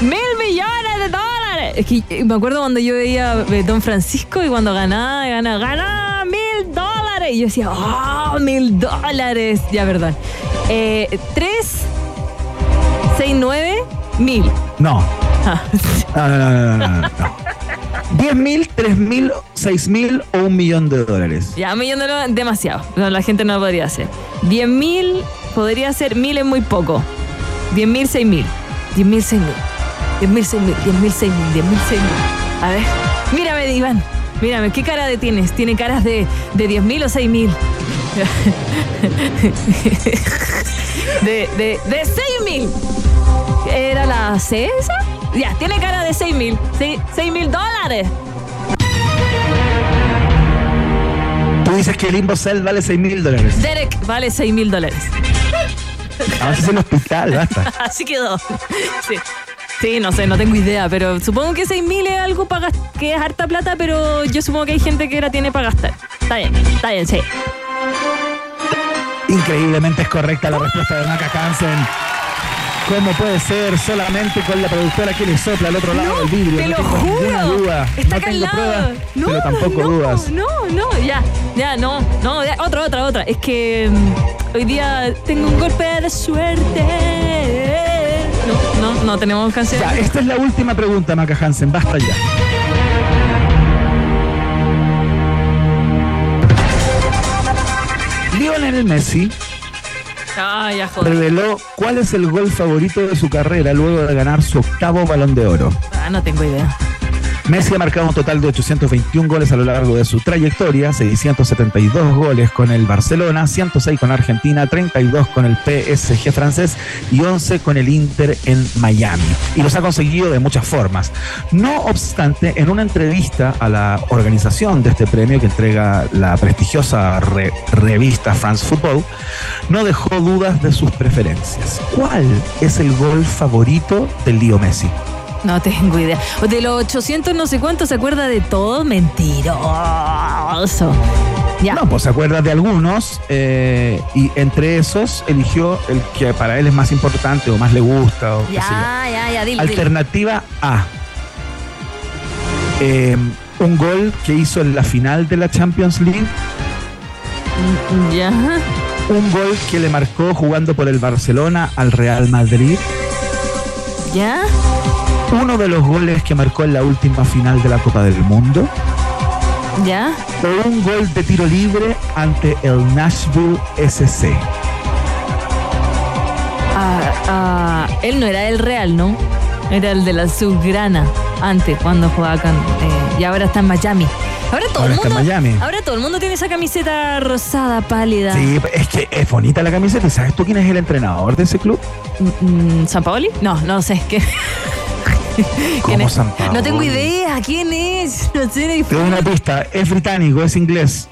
¡Mil millones de dólares! es que eh, me acuerdo cuando yo veía eh, Don Francisco y cuando ganaba, ganaba, ganaba mil dólares. Y yo decía, oh, mil dólares. Ya, verdad. Eh, tres, seis, nueve, mil. No. Ah, No, no, no, no, no, no, no. 10 mil, 3 mil, 6 mil o un millón de dólares. ya, un millón de dólares, demasiado. No, la gente no lo podría hacer. Diez mil, podría ser mil es muy poco. Diez mil, seis mil. Diez mil, seis mil. Diez mil, seis mil. Diez mil, seis mil. Diez mil, seis mil. A ver, mírame, Iván. Mírame, ¿qué cara de tienes? ¿Tiene caras de, de 10 mil o 6 mil? De, de, de 6 mil. ¿Era la C esa? Ya, tiene cara de 6 mil. 6 mil dólares. Tú dices que el Imbocel vale 6 mil dólares. Derek vale 6 mil dólares. Vamos a hacer el hospital, basta. Así quedó. Sí. Sí, no sé, no tengo idea, pero supongo que 6 mil es algo para que es harta plata, pero yo supongo que hay gente que la tiene para gastar. Está bien, está bien, sí. Increíblemente es correcta la respuesta de Maca Hansen. ¿Cómo puede ser solamente con la productora que le sopla al otro lado del vidrio? te no lo juro. duda. Está no tengo pruebas, No, pero tampoco no, dudas. No, no, ya, ya, no, no, ya, otra, otra, otra. Es que mm, hoy día tengo un golpe de suerte. No, no, no tenemos canción. Ya, esta es la última pregunta, Maca Hansen. Basta ya. Lionel Messi Ah, ya joder. reveló cuál es el gol favorito de su carrera luego de ganar su octavo balón de oro. Ah, no tengo idea. Messi ha marcado un total de 821 goles a lo largo de su trayectoria, 672 goles con el Barcelona, 106 con Argentina, 32 con el PSG francés y 11 con el Inter en Miami. Y los ha conseguido de muchas formas. No obstante, en una entrevista a la organización de este premio que entrega la prestigiosa re- revista France Football, no dejó dudas de sus preferencias. ¿Cuál es el gol favorito del Lío Messi? No tengo idea. De los 800 no sé cuánto se acuerda de todo. Mentiroso. Ya. No, pues se acuerda de algunos eh, y entre esos eligió el que para él es más importante o más le gusta o ya, ya, ya, dile, dile. Alternativa A. Eh, un gol que hizo en la final de la Champions League, Ya. un gol que le marcó jugando por el Barcelona al Real Madrid, Ya. Uno de los goles que marcó en la última final de la Copa del Mundo, Ya. o un gol de tiro libre ante el Nashville SC. Ah, ah, él no era el Real, ¿no? Era el de la Subgrana antes, cuando jugaba eh, y ahora está en Miami. Ahora todo Ahora el está en mundo. Miami. Ahora todo el mundo tiene esa camiseta rosada, pálida. Sí, es que es bonita la camiseta. ¿Y ¿Sabes tú quién es el entrenador de ese club? Mm, ¿San Paoli? No, no sé. ¿Qué? ¿Quién ¿Cómo es? San Paoli? No tengo idea. ¿Quién es? No sé. Te doy una pista. Es británico, es inglés.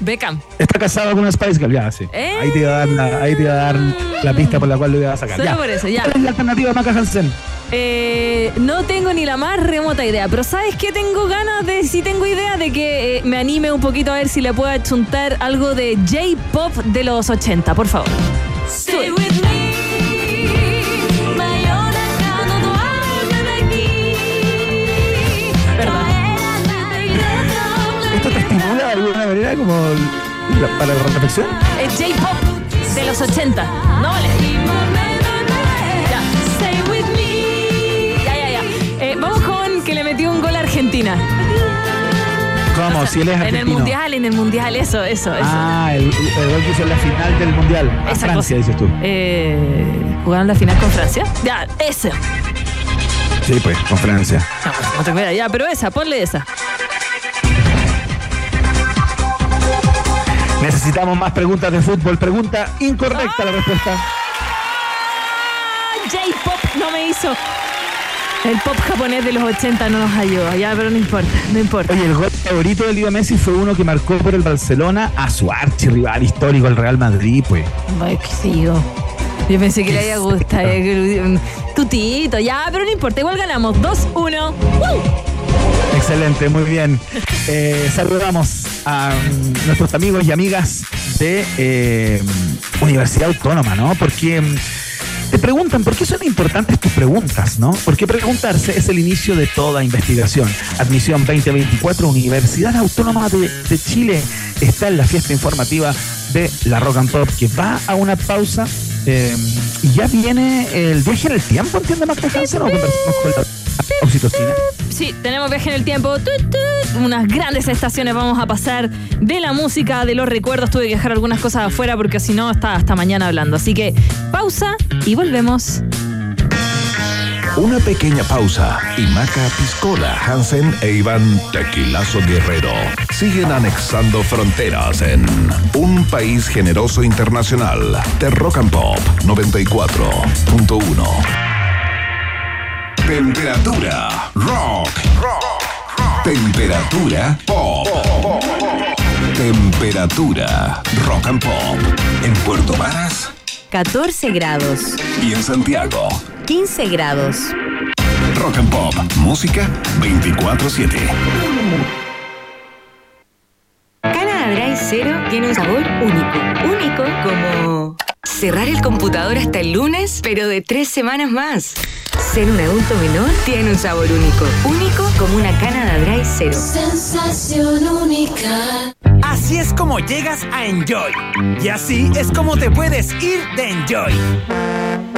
Beckham. Está casado con una Spice Girl. Ya, sí. Eh. Ahí te iba a dar la, ahí te iba a dar la pista por la cual lo iba a sacar. Solo Ya. por eso, ya. ¿Cuál es la alternativa de Maca Hansen? Eh, no tengo ni la más remota idea, pero ¿sabes qué? Tengo ganas de, sí tengo idea de que eh, me anime un poquito a ver si le puedo achuntar algo de J-Pop de los 80, por favor. Stay with me. Alguna manera como la- para la reflexión? Es J-Pop de los 80. No vale. Ya. Stay with me. Ya, ya, ya. Eh, vamos con que le metió un gol a Argentina. ¿Cómo? Si él es En argentino. el mundial, en el mundial, eso, eso, eso. Ah, el, el gol que hizo en la final del mundial. A Esa Francia, cosa. dices tú. Eh, ¿Jugaron la final con Francia? Ya, esa. Sí, pues, con Francia. No, no. Ya, pero esa, ponle esa. Necesitamos más preguntas de fútbol. Pregunta incorrecta la respuesta. Ah, J-pop no me hizo. El pop japonés de los 80 no nos ayuda, ya, pero no importa, no importa. Oye, el gol favorito de Leo Messi fue uno que marcó por el Barcelona a su archirrival histórico, el Real Madrid, pues. Ay, qué sé yo. Yo pensé que le había gustado. Tutito, ya, pero no importa, igual ganamos. 2-1. ¡Woo! Excelente, muy bien. Eh, saludamos a mm, nuestros amigos y amigas de eh, Universidad Autónoma, ¿no? Porque mm, Te preguntan, ¿por qué son importantes tus preguntas, no? Porque preguntarse es el inicio de toda investigación. Admisión 2024, Universidad Autónoma de, de Chile está en la fiesta informativa de la Rock and Pop, que va a una pausa eh, y ya viene el viaje en el tiempo, ¿entiende Marta Hansen? ¿O conversamos con la oxitocina? Sí, tenemos viaje en el tiempo. Unas grandes estaciones vamos a pasar de la música, de los recuerdos. Tuve que dejar algunas cosas afuera porque si no, está hasta mañana hablando. Así que pausa y volvemos. Una pequeña pausa y Maca Piscola, Hansen e Iván Tequilazo Guerrero siguen anexando fronteras en un país generoso internacional de Rock and Pop 94.1. Temperatura rock. Temperatura pop. Temperatura rock and pop en Puerto Varas 14 grados. y en Santiago. 15 grados. Rock and Pop, música 24/7. Canada Dry Zero tiene un sabor único. Único como cerrar el computador hasta el lunes, pero de tres semanas más. Ser un adulto menor tiene un sabor único. Único como una Canada Dry Zero. Sensación única. Así es como llegas a Enjoy. Y así es como te puedes ir de Enjoy.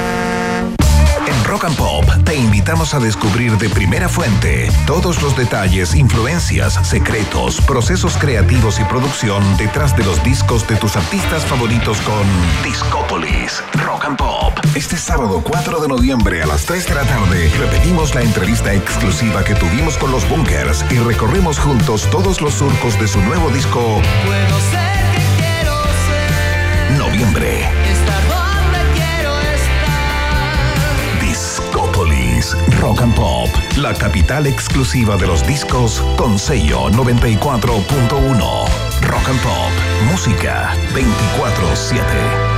En Rock and Pop te invitamos a descubrir de primera fuente todos los detalles, influencias, secretos, procesos creativos y producción detrás de los discos de tus artistas favoritos con Discópolis Rock and Pop. Este sábado 4 de noviembre a las 3 de la tarde repetimos la entrevista exclusiva que tuvimos con los Bunkers y recorremos juntos todos los surcos de su nuevo disco Puedo ser que quiero ser, Noviembre. Rock and Pop, la capital exclusiva de los discos con sello 94.1. Rock and Pop, música 24/7.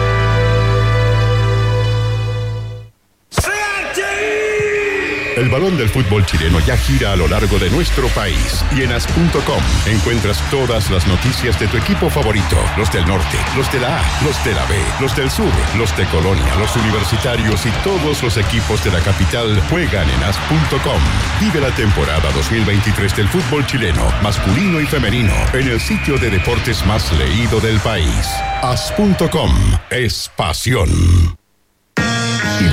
El balón del fútbol chileno ya gira a lo largo de nuestro país y en as.com encuentras todas las noticias de tu equipo favorito, los del norte, los de la A, los de la B, los del sur, los de Colonia, los universitarios y todos los equipos de la capital juegan en as.com. Vive la temporada 2023 del fútbol chileno, masculino y femenino, en el sitio de deportes más leído del país. As.com es pasión.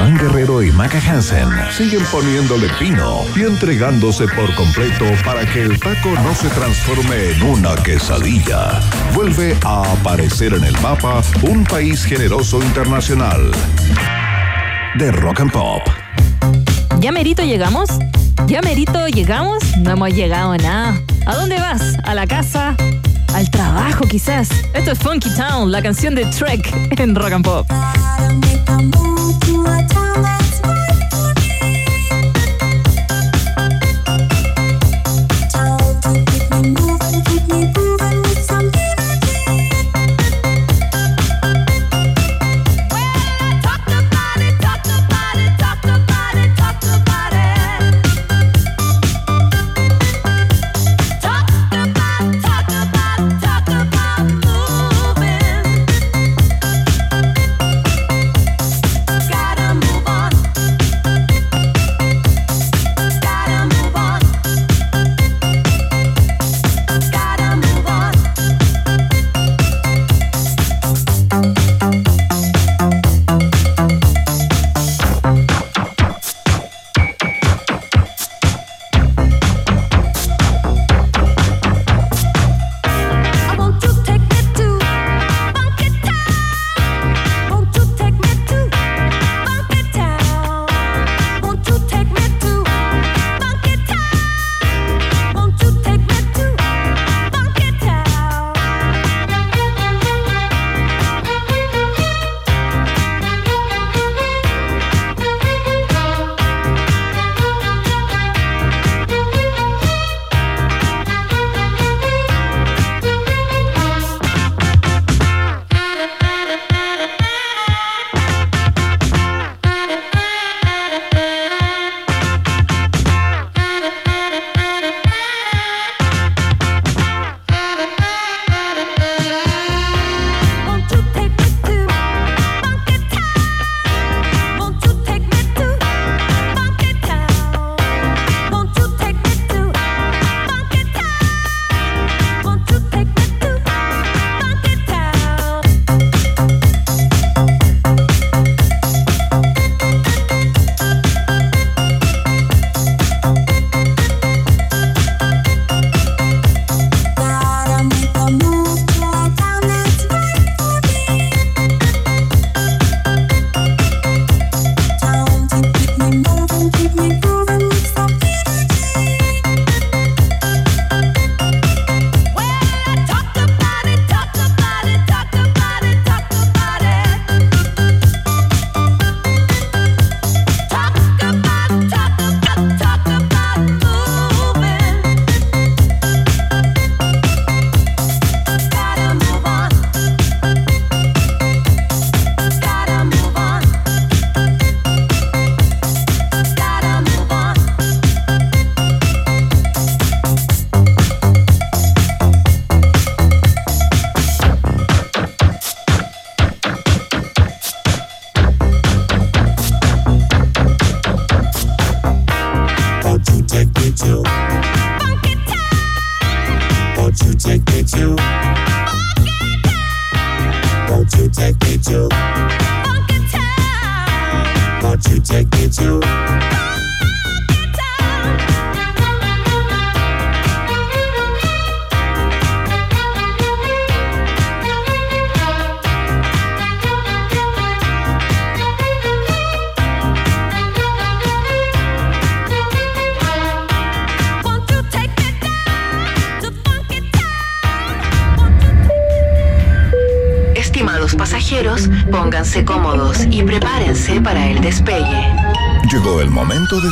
Iván Guerrero y Maca Hansen siguen poniéndole pino y entregándose por completo para que el taco no se transforme en una quesadilla. Vuelve a aparecer en el mapa un país generoso internacional de rock and pop. ¿Ya merito llegamos? ¿Ya merito llegamos? No hemos llegado nada. ¿A dónde vas? ¿A la casa? ¿Al trabajo quizás? Esto es Funky Town, la canción de Trek en Rock and Pop.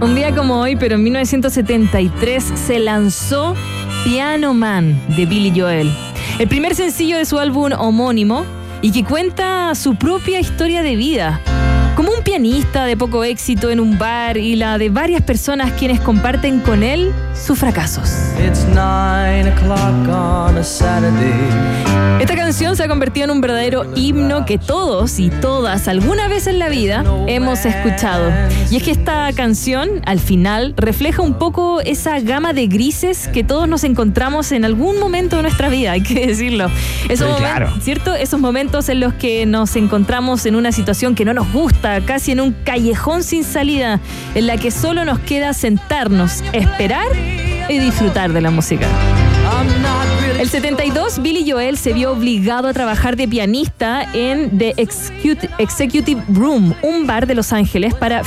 Un día como hoy, pero en 1973 se lanzó Piano Man de Billy Joel. El primer sencillo de su álbum homónimo y que cuenta su propia historia de vida. Como un pianista de poco éxito en un bar y la de varias personas quienes comparten con él sus fracasos. It's nine o'clock on a Saturday. Esta canción se ha convertido en un verdadero himno que todos y todas alguna vez en la vida hemos escuchado. Y es que esta canción, al final, refleja un poco esa gama de grises que todos nos encontramos en algún momento de nuestra vida, hay que decirlo. Esos Sí, momen- claro. ¿Cierto? Esos momentos en los que nos encontramos en una situación que no nos gusta, casi en un callejón sin salida, en la que solo nos queda sentarnos, esperar y disfrutar de la música. El 72, Billy Joel se vio obligado a trabajar de pianista en The Execut- Executive Room, un bar de Los Ángeles, para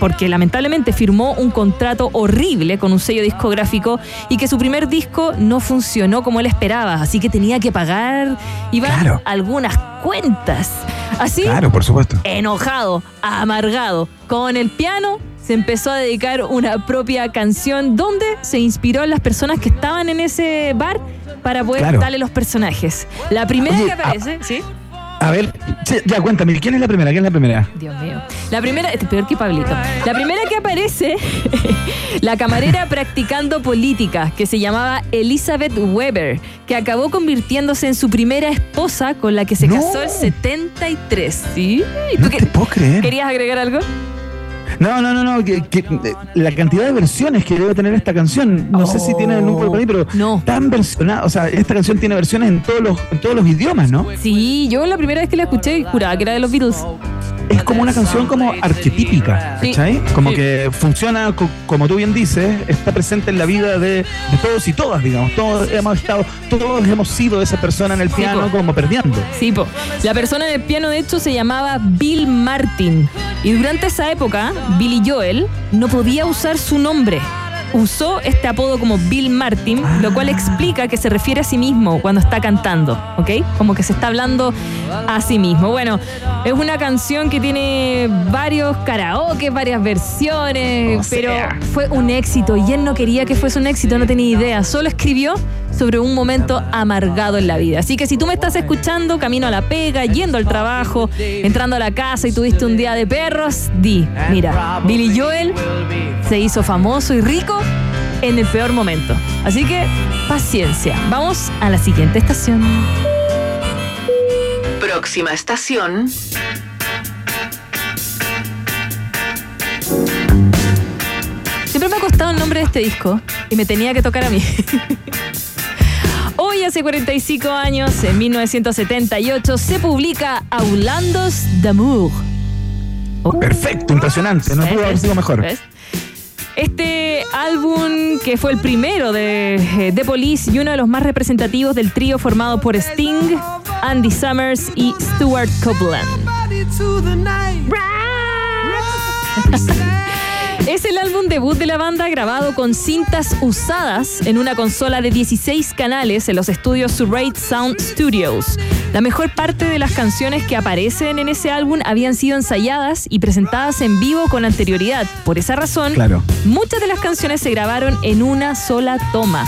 porque lamentablemente firmó un contrato horrible con un sello discográfico y que su primer disco no funcionó como él esperaba, así que tenía que pagar Iván, Claro. algunas cuentas. Así, Claro, por supuesto. enojado, amargado, con el piano, se empezó a dedicar una propia canción donde se inspiró en las personas que estaban en ese bar para poder Claro. darle los personajes. La primera Oye, que aparece, ¿sí? A ver, sí, ya cuéntame, ¿quién es la primera? ¿Quién es la primera? Dios mío. La primera, este es peor que Pablito. La primera que aparece, la camarera practicando política, que se llamaba Elizabeth Weber, que acabó convirtiéndose en su primera esposa con la que se No. casó el 73. ¿Sí? ¿Y No te puedo creer. querías agregar algo? No, no, no, no. que- que, la cantidad de versiones que debe tener esta canción. No sé si tiene el número por ahí, pero No. tan versionada. O sea, esta canción tiene versiones en todos los, en todos los idiomas, ¿no? Sí, yo la primera vez que la escuché juraba que era de los Beatles. Es como una canción como arquetípica, Sí. ¿cachai? Como Sí. que funciona, co- como tú bien dices, está presente en la vida de, de todos y todas, digamos. Todos hemos estado, todos hemos sido esa persona en el piano como perdiendo. Sí, po. La persona en el piano, de hecho, se llamaba Bill Martin. Y durante esa época, Billy Joel no podía usar su nombre. Usó este apodo como Bill Martin, lo cual explica que se refiere a sí mismo cuando está cantando, ¿ok? Como que se está hablando a sí mismo. Bueno, es una canción que tiene varios karaoke, varias versiones, O sea. pero fue un éxito y él no quería que fuese un éxito, no tenía idea. Solo escribió sobre un momento amargado en la vida. Así que si tú me estás escuchando, camino a la pega, yendo al trabajo, entrando a la casa y tuviste un día de perros, di, mira, Billy Joel se hizo famoso y rico en el peor momento. Así que paciencia. Vamos a la siguiente estación. Próxima estación. Siempre me ha costado el nombre de este disco y me tenía que tocar a mí. Hoy, hace 45 años, en 1978, se publica Aulandos d'Amour. Oh. Perfecto, impresionante. No pudo haber sido mejor. ¿Ves? Este álbum, que fue el primero de eh, The Police y uno de los más representativos del trío formado por Sting, Andy Summers y Stuart Copeland. Es el álbum debut de la banda grabado con cintas usadas en una consola de 16 canales en los estudios Surrate Sound Studios. La mejor parte de las canciones que aparecen en ese álbum habían sido ensayadas y presentadas en vivo con anterioridad. Por esa razón, Claro. muchas de las canciones se grabaron en una sola toma.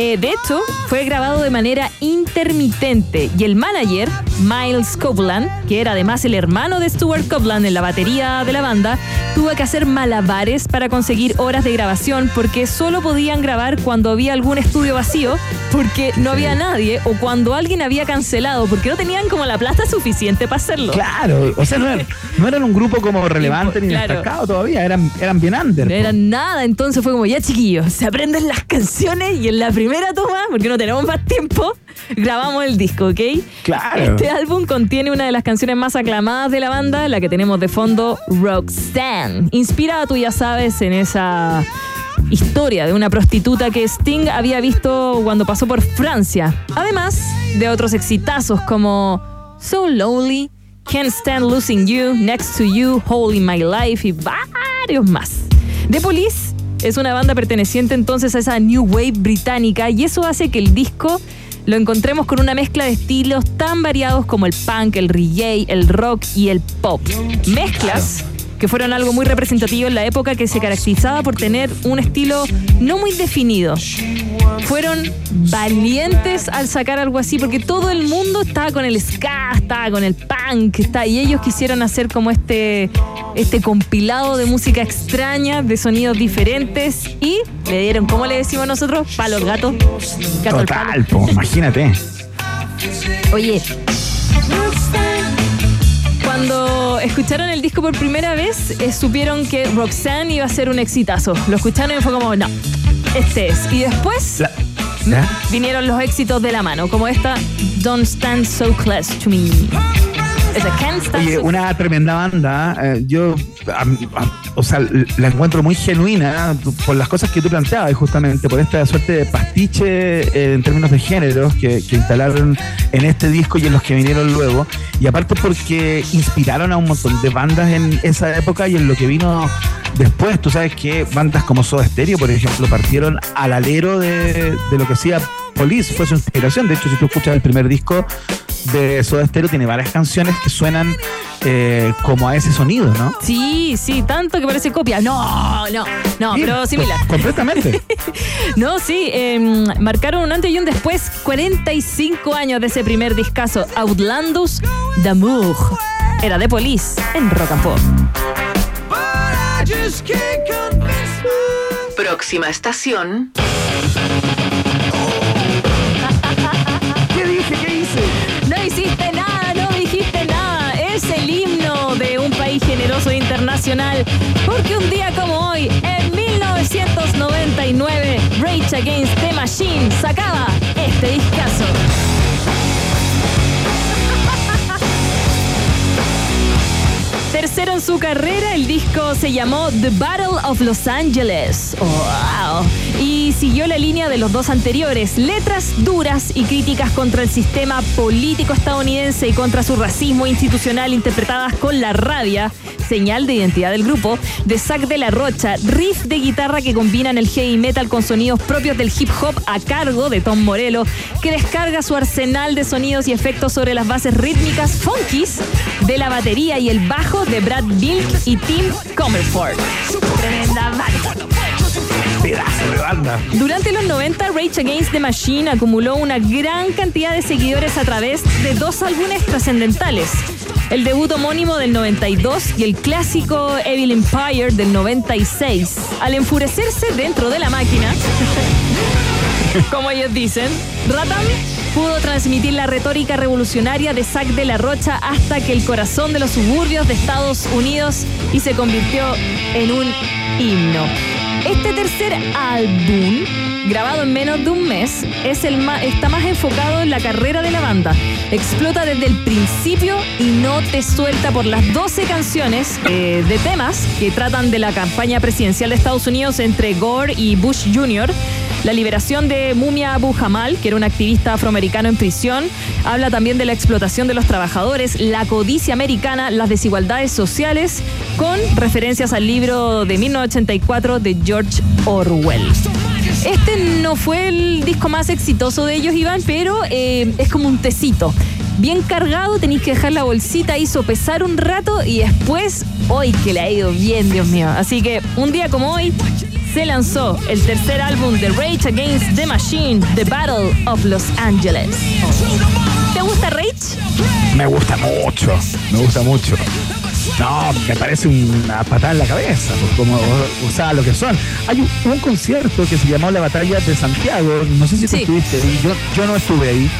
Eh, de hecho, fue grabado de manera intermitente y el manager, Miles Copeland, que era además el hermano de Stuart Copeland en la batería de la banda, tuvo que hacer malabares para conseguir horas de grabación porque solo podían grabar cuando había algún estudio vacío, porque no había nadie o cuando alguien había cancelado, porque no tenían como la plata suficiente para hacerlo. Claro, o sea, no eran, no eran un grupo como relevante ni Claro. destacado todavía, eran, eran bien under. No era nada, entonces fue como, ya chiquillos, se aprenden las canciones y en la primera toma, porque no tenemos más tiempo, grabamos el disco, ¿ok? Claro. Este álbum contiene una de las canciones más aclamadas de la banda, la que tenemos de fondo, Roxanne. Inspirada, tú ya sabes, en esa historia de una prostituta que Sting había visto cuando pasó por Francia. Además de otros exitazos como So Lonely, Can't Stand Losing You, Next to You, Holding My Life y varios más. The Police es una banda perteneciente entonces a esa New Wave británica y eso hace que el disco lo encontremos con una mezcla de estilos tan variados como el punk, el reggae, el rock y el pop. Mezclas que fueron algo muy representativo en la época que se caracterizaba por tener un estilo no muy definido. Fueron valientes al sacar algo así porque todo el mundo estaba con el ska, estaba con el punk, está, y ellos quisieron hacer como este, este compilado de música extraña, de sonidos diferentes y le dieron, ¿cómo le decimos nosotros? Palos gato. Gato al palo. Total, po, imagínate. Oye, cuando escucharon el disco por primera vez, eh, supieron que Roxanne iba a ser un exitazo. Lo escucharon y fue como, no, este es. Y después La- ¿Ya? vinieron los éxitos de la mano, como esta Don't Stand So Close to Me. Oye, una tremenda banda. eh, yo, am- am- o sea, la encuentro muy genuina por las cosas que tú planteabas, justamente por esta suerte de pastiche eh, en términos de géneros que, que instalaron en este disco y en los que vinieron luego. Y aparte porque inspiraron a un montón de bandas en esa época y en lo que vino después. Tú sabes que bandas como Soda Stereo, por ejemplo, partieron al alero de, de lo que hacía Police, fue su inspiración. De hecho, si tú escuchas el primer disco de Soda Stereo, tiene varias canciones que suenan eh, como a ese sonido, ¿no? Sí, sí, tanto que parece copia. No, no, no, Sí, pero similar. co- Completamente. No, sí, eh, marcaron un antes y un después, 45 años de ese primer discazo, Outlandus d'Amour. Era de Police en Rock and Pop. Próxima estación. Porque un día como hoy, en 1999, Rage Against the Machine sacaba este discazo. En su carrera, el disco se llamó The Battle of Los Angeles. ¡Wow! Y siguió la línea de los dos anteriores, letras duras y críticas contra el sistema político estadounidense y contra su racismo institucional interpretadas con la rabia, señal de identidad del grupo, de Zack de la Rocha, riff de guitarra que combinan el heavy metal con sonidos propios del hip hop a cargo de Tom Morello, que descarga su arsenal de sonidos y efectos sobre las bases rítmicas funkies de la batería y el bajo de Brad Bilk y Tim Comerford. Tremenda banda. Pedazo de banda. Durante los 90, Rage Against the Machine acumuló una gran cantidad de seguidores a través de dos álbumes trascendentales. El debut homónimo del 92 y el clásico Evil Empire del 96. Al enfurecerse dentro de la máquina, como ellos dicen, Ratam pudo transmitir la retórica revolucionaria de Zack de la Rocha hasta que el corazón de los suburbios de Estados Unidos y se convirtió en un himno. Este tercer álbum, grabado en menos de un mes, es el ma- está más enfocado en la carrera de la banda. Explota desde el principio y no te suelta por las 12 canciones eh, de temas que tratan de la campaña presidencial de Estados Unidos entre Gore y Bush Jr., la liberación de Mumia Abu Jamal, que era un activista afroamericano en prisión. Habla también de la explotación de los trabajadores, la codicia americana, las desigualdades sociales, con referencias al libro de 1984 de George Orwell. Este no fue el disco más exitoso de ellos, Iván, pero eh, es como un tecito. Bien cargado, tenéis que dejar la bolsita ahí sopesar un rato y después, hoy que le ha ido bien, Dios mío. Así que un día como hoy se lanzó el tercer álbum de Rage Against the Machine, The Battle of Los Angeles. ¿Te gusta Rage? Me gusta mucho, me gusta mucho. No, me parece una patada en la cabeza, pues, como, o sea, lo que son. Hay un, un concierto que se llamó La Batalla de Santiago, no sé si tú estuviste ahí, yo, yo no estuve ahí.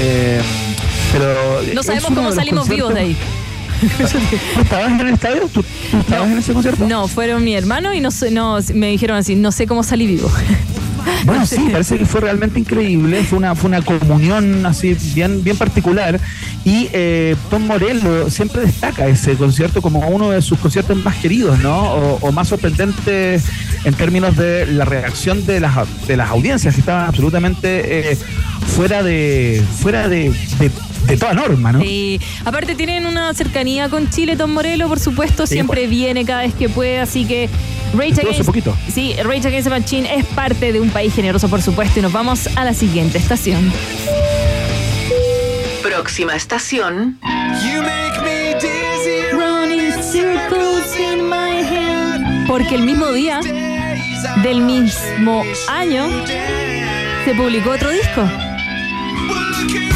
eh, pero No sabemos cómo salimos vivos de ahí. ¿Tú estabas en el estadio? ¿Tú, tú estabas en ese concierto? No, fueron mi hermano y no no, me dijeron así, no sé cómo salí vivo. Bueno, sí, parece que fue realmente increíble. Fue una, fue una comunión así bien, bien particular. Y eh, Tom Morello siempre destaca ese concierto como uno de sus conciertos más queridos, ¿no? O, o más sorprendentes en términos de la reacción de las, de las audiencias que estaban absolutamente eh, fuera de fuera de, de- de toda norma, ¿no? Sí. Aparte tienen una cercanía con Chile, Tom Morello, por supuesto, Sí, siempre pues. viene cada vez que puede, así que Rage Against, poquito. sí, Rage Against the Machine es parte de un país generoso, por supuesto, y nos vamos a la siguiente estación. Próxima estación. Porque el mismo día del mismo año se publicó otro disco.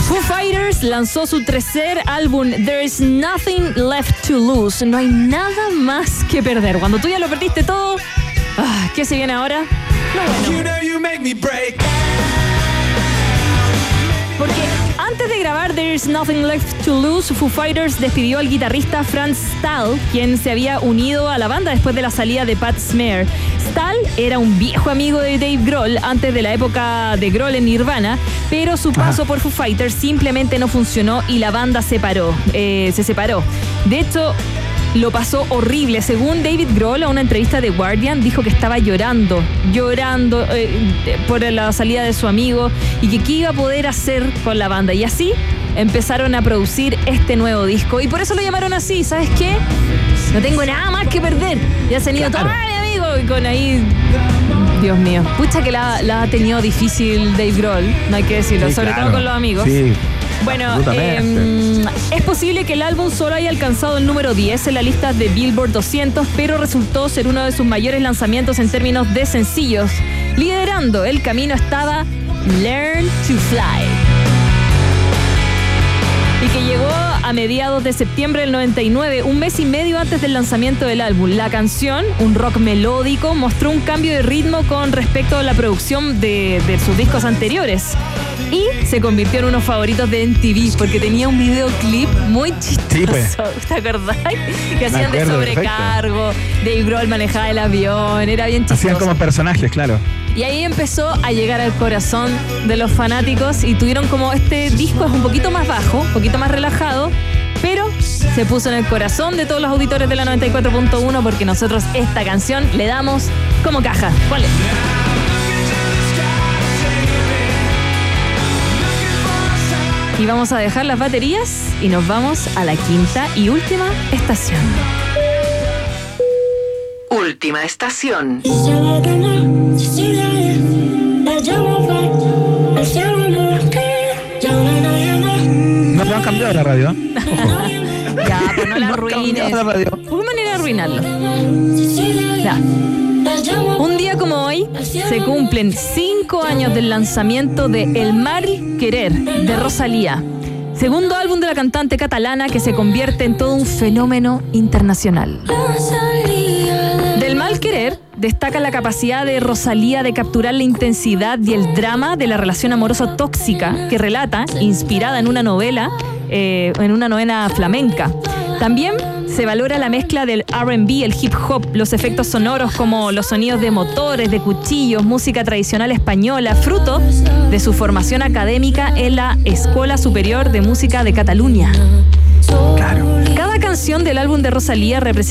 Foo Fighters lanzó su tercer álbum There's Nothing Left to Lose. No hay nada más que perder. Cuando tú ya lo perdiste todo, ah, ¿qué se viene ahora? Lo bueno. Porque antes de grabar There's Nothing Left to Lose, Foo Fighters despidió al guitarrista Franz Stahl, quien se había unido a la banda después de la salida de Pat Smear. Stahl era un viejo amigo de Dave Grohl antes de la época de Grohl en Nirvana, pero su paso por Foo Fighters simplemente no funcionó y la banda separó, eh, se separó. De hecho, lo pasó horrible. Según David Grohl, a una entrevista de Guardian, dijo que estaba llorando, llorando eh, por la salida de su amigo y que qué iba a poder hacer con la banda. Y así empezaron a producir este nuevo disco. Y por eso lo llamaron así, ¿sabes qué? No tengo nada más que perder. Ya se han ido Claro. todos y con ahí... Dios mío. Pucha que la, la ha tenido difícil Dave Grohl, no hay que decirlo, Sí, sobre claro. todo con los amigos. Sí. Bueno, em, es posible que el álbum solo haya alcanzado el número 10 en la lista de Billboard 200, pero resultó ser uno de sus mayores lanzamientos en términos de sencillos. Liderando el camino estaba Learn to Fly. Y que llegó a mediados de septiembre del 99, un mes y medio antes del lanzamiento del álbum. La canción, un rock melódico, mostró un cambio de ritmo con respecto a la producción de, de sus discos anteriores. Y se convirtió en unos favoritos de MTV porque tenía un videoclip muy chistoso. Pues. ¿Te acordás? Que hacían de perfecto. sobrecargo, Dave Grohl manejaba el avión, era bien chistoso. Hacían como personajes, claro. Y ahí empezó a llegar al corazón de los fanáticos y tuvieron como este disco es un poquito más bajo, un poquito más relajado, pero se puso en el corazón de todos los auditores de la 94.1 porque nosotros esta canción le damos como caja. ¿Cuál es? Y vamos a dejar las baterías y nos vamos a la quinta y última estación. Última estación. Cambiado la radio. ¿eh? Ya, pues no la No han arruines. cambiado la radio. ¿Por qué manera de arruinarlo? Ya. Un día como hoy se cumplen cinco años del lanzamiento de El Mal Querer de Rosalía, segundo álbum de la cantante catalana que se convierte en todo un fenómeno internacional. Del Mal Querer destaca la capacidad de Rosalía de capturar la intensidad y el drama de la relación amorosa tóxica que relata, inspirada en una novela, eh, en una novela flamenca. También se valora la mezcla del RB, el hip hop, los efectos sonoros como los sonidos de motores, de cuchillos, música tradicional española, fruto de su formación académica en la Escuela Superior de Música de Cataluña. Claro. Cada canción del álbum de Rosalía representa